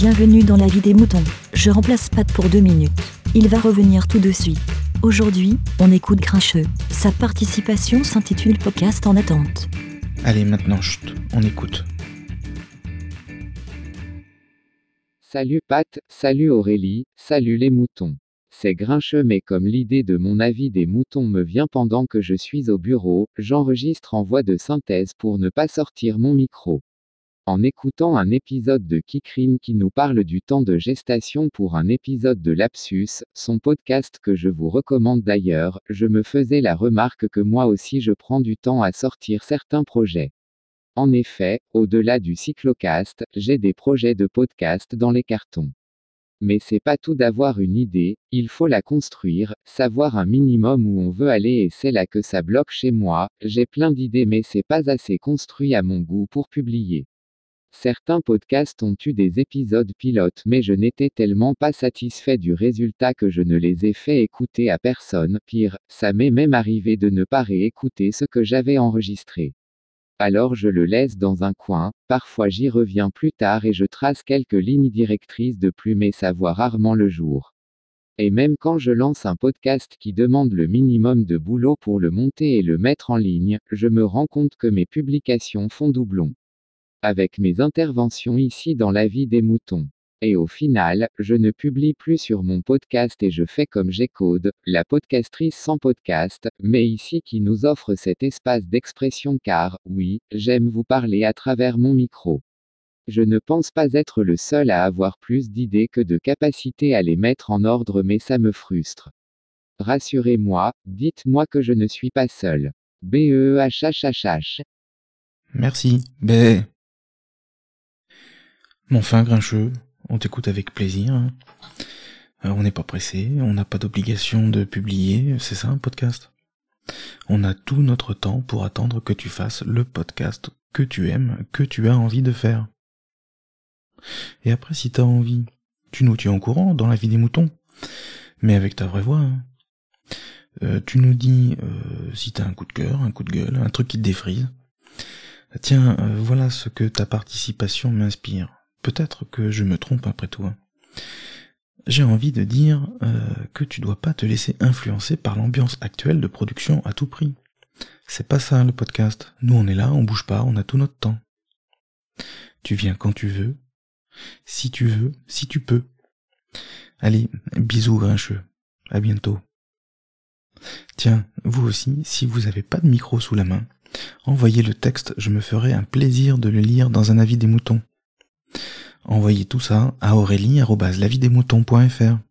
Bienvenue dans la vie des moutons. Je remplace Pat pour deux minutes. Il va revenir tout de suite. Aujourd'hui, on écoute Grincheux. Sa participation s'intitule Podcast en attente. Allez, maintenant, chut, on écoute. Salut Pat, salut Aurélie, salut les moutons. C'est grincheux mais comme l'idée de mon avis des moutons me vient pendant que je suis au bureau, j'enregistre en voix de synthèse pour ne pas sortir mon micro. En écoutant un épisode de Kikrim qui nous parle du temps de gestation pour un épisode de Lapsus, son podcast que je vous recommande d'ailleurs, je me faisais la remarque que moi aussi je prends du temps à sortir certains projets. En effet, au-delà du cyclocast, j'ai des projets de podcast dans les cartons. Mais c'est pas tout d'avoir une idée, il faut la construire, savoir un minimum où on veut aller et c'est là que ça bloque chez moi, j'ai plein d'idées mais c'est pas assez construit à mon goût pour publier. Certains podcasts ont eu des épisodes pilotes mais je n'étais tellement pas satisfait du résultat que je ne les ai fait écouter à personne, pire, ça m'est même arrivé de ne pas réécouter ce que j'avais enregistré. Alors je le laisse dans un coin, parfois j'y reviens plus tard et je trace quelques lignes directrices de plus mais ça voit rarement le jour. Et même quand je lance un podcast qui demande le minimum de boulot pour le monter et le mettre en ligne, je me rends compte que mes publications font doublon. Avec mes interventions ici dans la vie des moutons. Et au final, je ne publie plus sur mon podcast et je fais comme G-Code, la podcastrice sans podcast, mais ici qui nous offre cet espace d'expression car, oui, j'aime vous parler à travers mon micro. Je ne pense pas être le seul à avoir plus d'idées que de capacité à les mettre en ordre mais ça me frustre. Rassurez-moi, dites-moi que je ne suis pas seul. b e h h h h Merci, bé. Mon fin grincheux, on t'écoute avec plaisir. Euh, on n'est pas pressé, on n'a pas d'obligation de publier, c'est ça un podcast? On a tout notre temps pour attendre que tu fasses le podcast que tu aimes, que tu as envie de faire. Et après, si t'as envie, tu nous tiens au courant dans la vie des moutons, mais avec ta vraie voix. hein. Euh, tu nous dis euh, si t'as un coup de cœur, un coup de gueule, un truc qui te défrise. Tiens, euh, voilà ce que ta participation m'inspire. Peut-être que je me trompe après toi. J'ai envie de dire euh, que tu dois pas te laisser influencer par l'ambiance actuelle de production à tout prix. C'est pas ça le podcast. Nous on est là, on bouge pas, on a tout notre temps. Tu viens quand tu veux, si tu veux, si tu peux. Allez, bisous grincheux. À bientôt. Tiens, vous aussi, si vous avez pas de micro sous la main, envoyez le texte, je me ferai un plaisir de le lire dans un avis des moutons. Envoyez tout ça à aurélie.lavidesmoutons.fr.